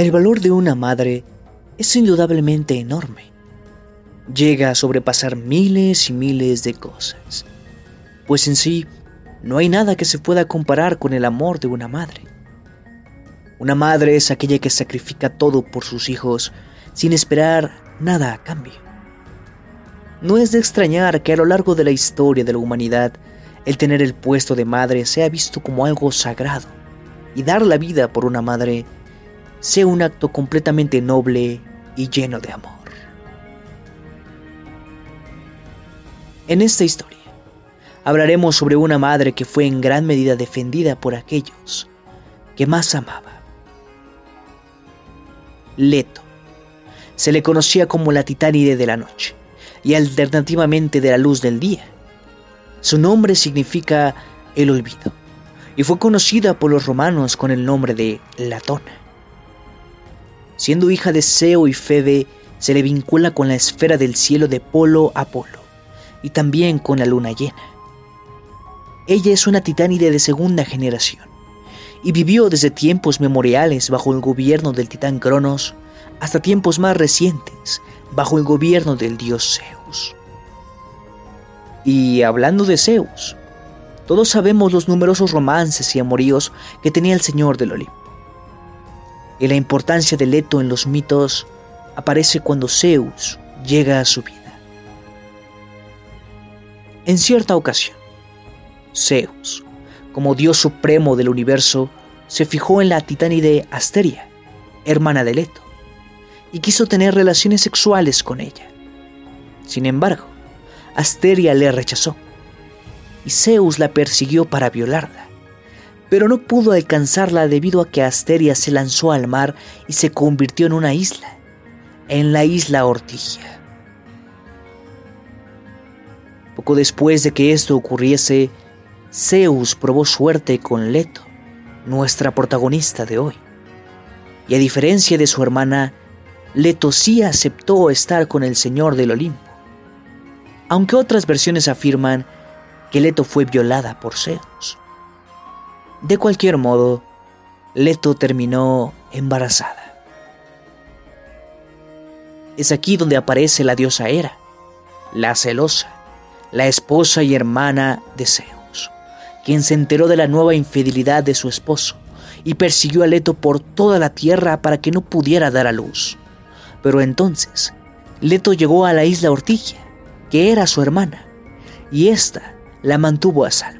El valor de una madre es indudablemente enorme. Llega a sobrepasar miles y miles de cosas. Pues en sí, no hay nada que se pueda comparar con el amor de una madre. Una madre es aquella que sacrifica todo por sus hijos sin esperar nada a cambio. No es de extrañar que a lo largo de la historia de la humanidad el tener el puesto de madre sea visto como algo sagrado y dar la vida por una madre sea un acto completamente noble y lleno de amor. En esta historia hablaremos sobre una madre que fue en gran medida defendida por aquellos que más amaba. Leto. Se le conocía como la titánide de la noche y alternativamente de la luz del día. Su nombre significa el olvido y fue conocida por los romanos con el nombre de Latona. Siendo hija de Zeo y Febe, se le vincula con la esfera del cielo de Polo Apolo y también con la luna llena. Ella es una titánide de segunda generación y vivió desde tiempos memoriales bajo el gobierno del titán Cronos hasta tiempos más recientes bajo el gobierno del dios Zeus. Y hablando de Zeus, todos sabemos los numerosos romances y amoríos que tenía el señor del Olimpo y la importancia de Leto en los mitos aparece cuando Zeus llega a su vida. En cierta ocasión, Zeus, como dios supremo del universo, se fijó en la titánide Asteria, hermana de Leto, y quiso tener relaciones sexuales con ella. Sin embargo, Asteria le rechazó, y Zeus la persiguió para violarla pero no pudo alcanzarla debido a que Asteria se lanzó al mar y se convirtió en una isla, en la isla Ortigia. Poco después de que esto ocurriese, Zeus probó suerte con Leto, nuestra protagonista de hoy. Y a diferencia de su hermana, Leto sí aceptó estar con el Señor del Olimpo, aunque otras versiones afirman que Leto fue violada por Zeus. De cualquier modo, Leto terminó embarazada. Es aquí donde aparece la diosa Hera, la celosa, la esposa y hermana de Zeus, quien se enteró de la nueva infidelidad de su esposo y persiguió a Leto por toda la tierra para que no pudiera dar a luz. Pero entonces, Leto llegó a la isla Ortigia, que era su hermana, y ésta la mantuvo a salvo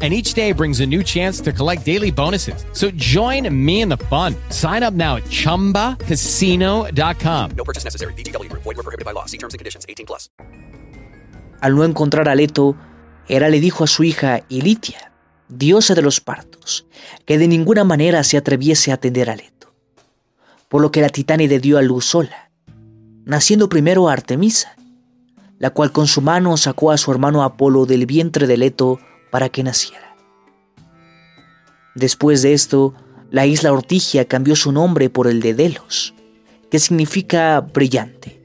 and each day brings a new chance to collect daily bonuses. So join me in the fun. Sign up now at ChumbaCasino.com. No purchase necessary. BGW. Void were prohibited by law. See terms and conditions. 18 plus. Al no encontrar a Leto, Hera le dijo a su hija Ilitia, diosa de los partos, que de ninguna manera se atreviese a atender a Leto. Por lo que la titánide dio a luz sola, naciendo primero a Artemisa, la cual con su mano sacó a su hermano Apolo del vientre de Leto para que naciera. Después de esto, la isla Ortigia cambió su nombre por el de Delos, que significa brillante,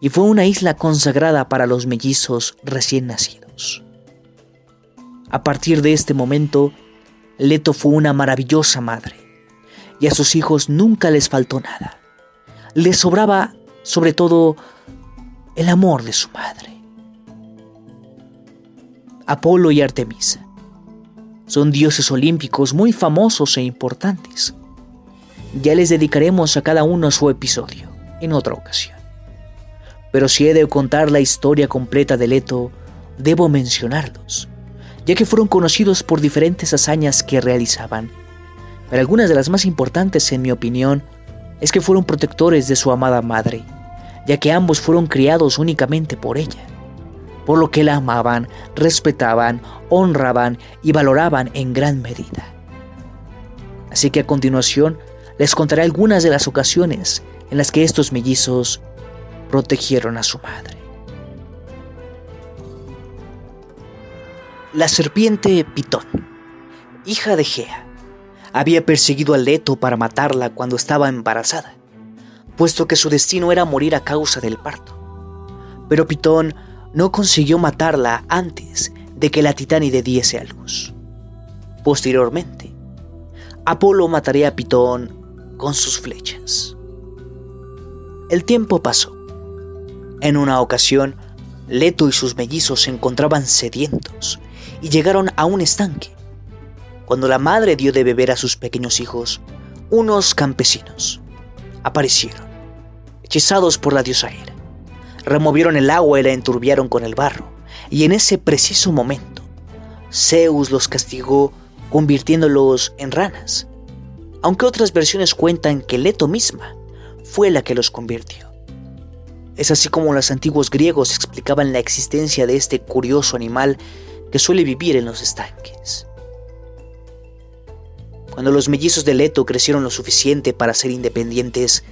y fue una isla consagrada para los mellizos recién nacidos. A partir de este momento, Leto fue una maravillosa madre, y a sus hijos nunca les faltó nada. Les sobraba, sobre todo, el amor de su madre. Apolo y Artemisa. Son dioses olímpicos muy famosos e importantes. Ya les dedicaremos a cada uno su episodio en otra ocasión. Pero si he de contar la historia completa de Leto, debo mencionarlos, ya que fueron conocidos por diferentes hazañas que realizaban. Pero algunas de las más importantes, en mi opinión, es que fueron protectores de su amada madre, ya que ambos fueron criados únicamente por ella, por lo que la amaban, respetaban, honraban y valoraban en gran medida. Así que a continuación les contaré algunas de las ocasiones en las que estos mellizos protegieron a su madre. La serpiente Pitón, hija de Gea, había perseguido a Leto para matarla cuando estaba embarazada, puesto que su destino era morir a causa del parto. Pero Pitón no consiguió matarla antes de que la titánide diese a luz. Posteriormente, Apolo mataría a Pitón con sus flechas. El tiempo pasó. En una ocasión, Leto y sus mellizos se encontraban sedientos y llegaron a un estanque. Cuando la madre dio de beber a sus pequeños hijos, unos campesinos aparecieron, hechizados por la diosa Hera. Removieron el agua y la enturbiaron con el barro, y en ese preciso momento, Zeus los castigó convirtiéndolos en ranas, aunque otras versiones cuentan que Leto misma fue la que los convirtió. Es así como los antiguos griegos explicaban la existencia de este curioso animal que suele vivir en los estanques. Cuando los mellizos de Leto crecieron lo suficiente para ser independientes,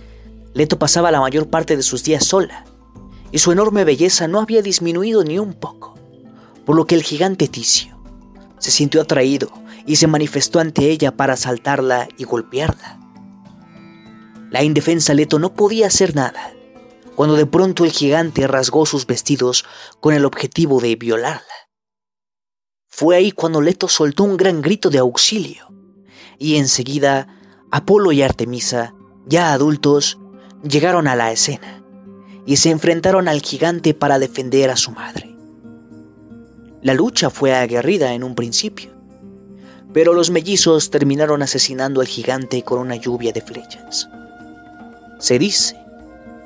Leto pasaba la mayor parte de sus días sola, y su enorme belleza no había disminuido ni un poco, por lo que el gigante Ticio se sintió atraído y se manifestó ante ella para asaltarla y golpearla. La indefensa Leto no podía hacer nada, cuando de pronto el gigante rasgó sus vestidos con el objetivo de violarla. Fue ahí cuando Leto soltó un gran grito de auxilio, y enseguida Apolo y Artemisa, ya adultos, llegaron a la escena y se enfrentaron al gigante para defender a su madre. La lucha fue aguerrida en un principio, pero los mellizos terminaron asesinando al gigante con una lluvia de flechas. Se dice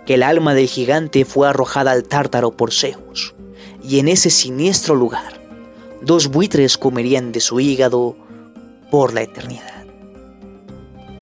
que el alma del gigante fue arrojada al tártaro por Zeus, y en ese siniestro lugar dos buitres comerían de su hígado por la eternidad.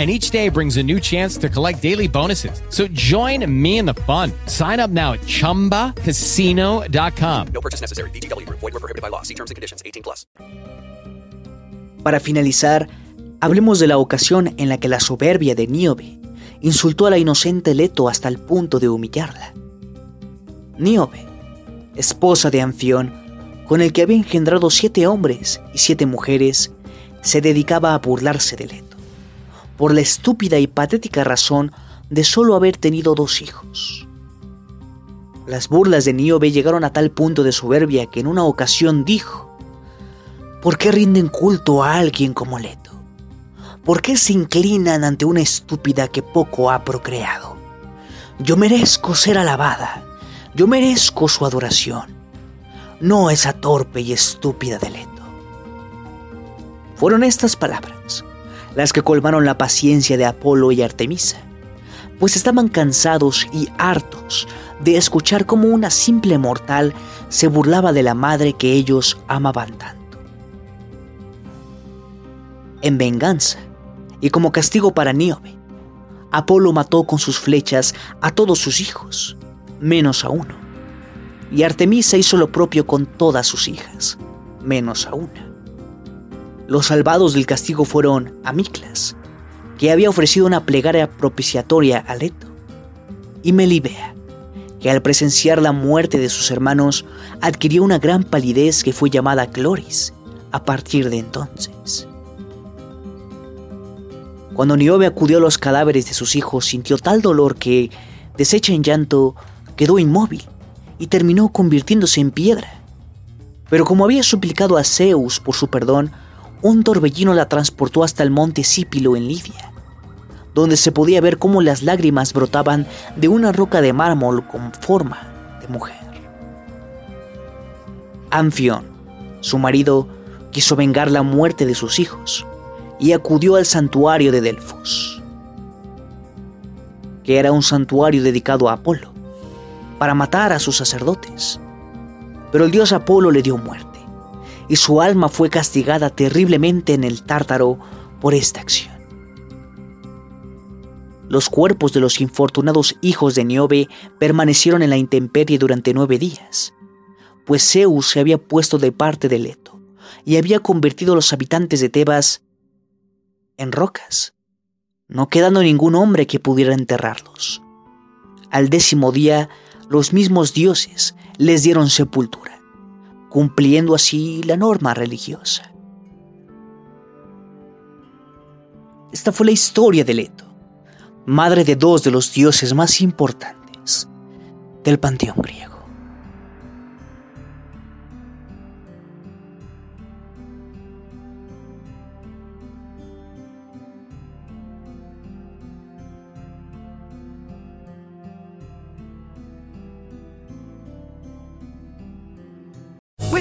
and each day brings a new chance to collect daily bonuses. So join me in the fun. Sign up now at ChumbaCasino.com. No purchase necessary. Group. Void were prohibited by law. See terms and conditions. 18 plus. Para finalizar, hablemos de la ocasión en la que la soberbia de Níobe insultó a la inocente Leto hasta el punto de humillarla. Níobe, esposa de Anfión, con el que había engendrado siete hombres y siete mujeres, se dedicaba a burlarse de Leto por la estúpida y patética razón de solo haber tenido dos hijos. Las burlas de Niobe llegaron a tal punto de soberbia que en una ocasión dijo, ¿por qué rinden culto a alguien como Leto? ¿Por qué se inclinan ante una estúpida que poco ha procreado? Yo merezco ser alabada, yo merezco su adoración, no esa torpe y estúpida de Leto. Fueron estas palabras las que colmaron la paciencia de Apolo y Artemisa, pues estaban cansados y hartos de escuchar cómo una simple mortal se burlaba de la madre que ellos amaban tanto. En venganza, y como castigo para Níobe, Apolo mató con sus flechas a todos sus hijos, menos a uno, y Artemisa hizo lo propio con todas sus hijas, menos a una. Los salvados del castigo fueron Amiclas, que había ofrecido una plegaria propiciatoria a Leto, y Melibea, que al presenciar la muerte de sus hermanos adquirió una gran palidez que fue llamada Cloris a partir de entonces. Cuando Niobe acudió a los cadáveres de sus hijos, sintió tal dolor que, deshecha en llanto, quedó inmóvil y terminó convirtiéndose en piedra. Pero como había suplicado a Zeus por su perdón, un torbellino la transportó hasta el monte Sípilo en Lidia, donde se podía ver cómo las lágrimas brotaban de una roca de mármol con forma de mujer. Anfión, su marido, quiso vengar la muerte de sus hijos y acudió al santuario de Delfos, que era un santuario dedicado a Apolo, para matar a sus sacerdotes. Pero el dios Apolo le dio muerte, y su alma fue castigada terriblemente en el tártaro por esta acción. Los cuerpos de los infortunados hijos de Niobe permanecieron en la intemperie durante nueve días, pues Zeus se había puesto de parte de Leto y había convertido a los habitantes de Tebas en rocas, no quedando ningún hombre que pudiera enterrarlos. Al décimo día, los mismos dioses les dieron sepultura, cumpliendo así la norma religiosa. Esta fue la historia de Leto, madre de dos de los dioses más importantes del panteón griego.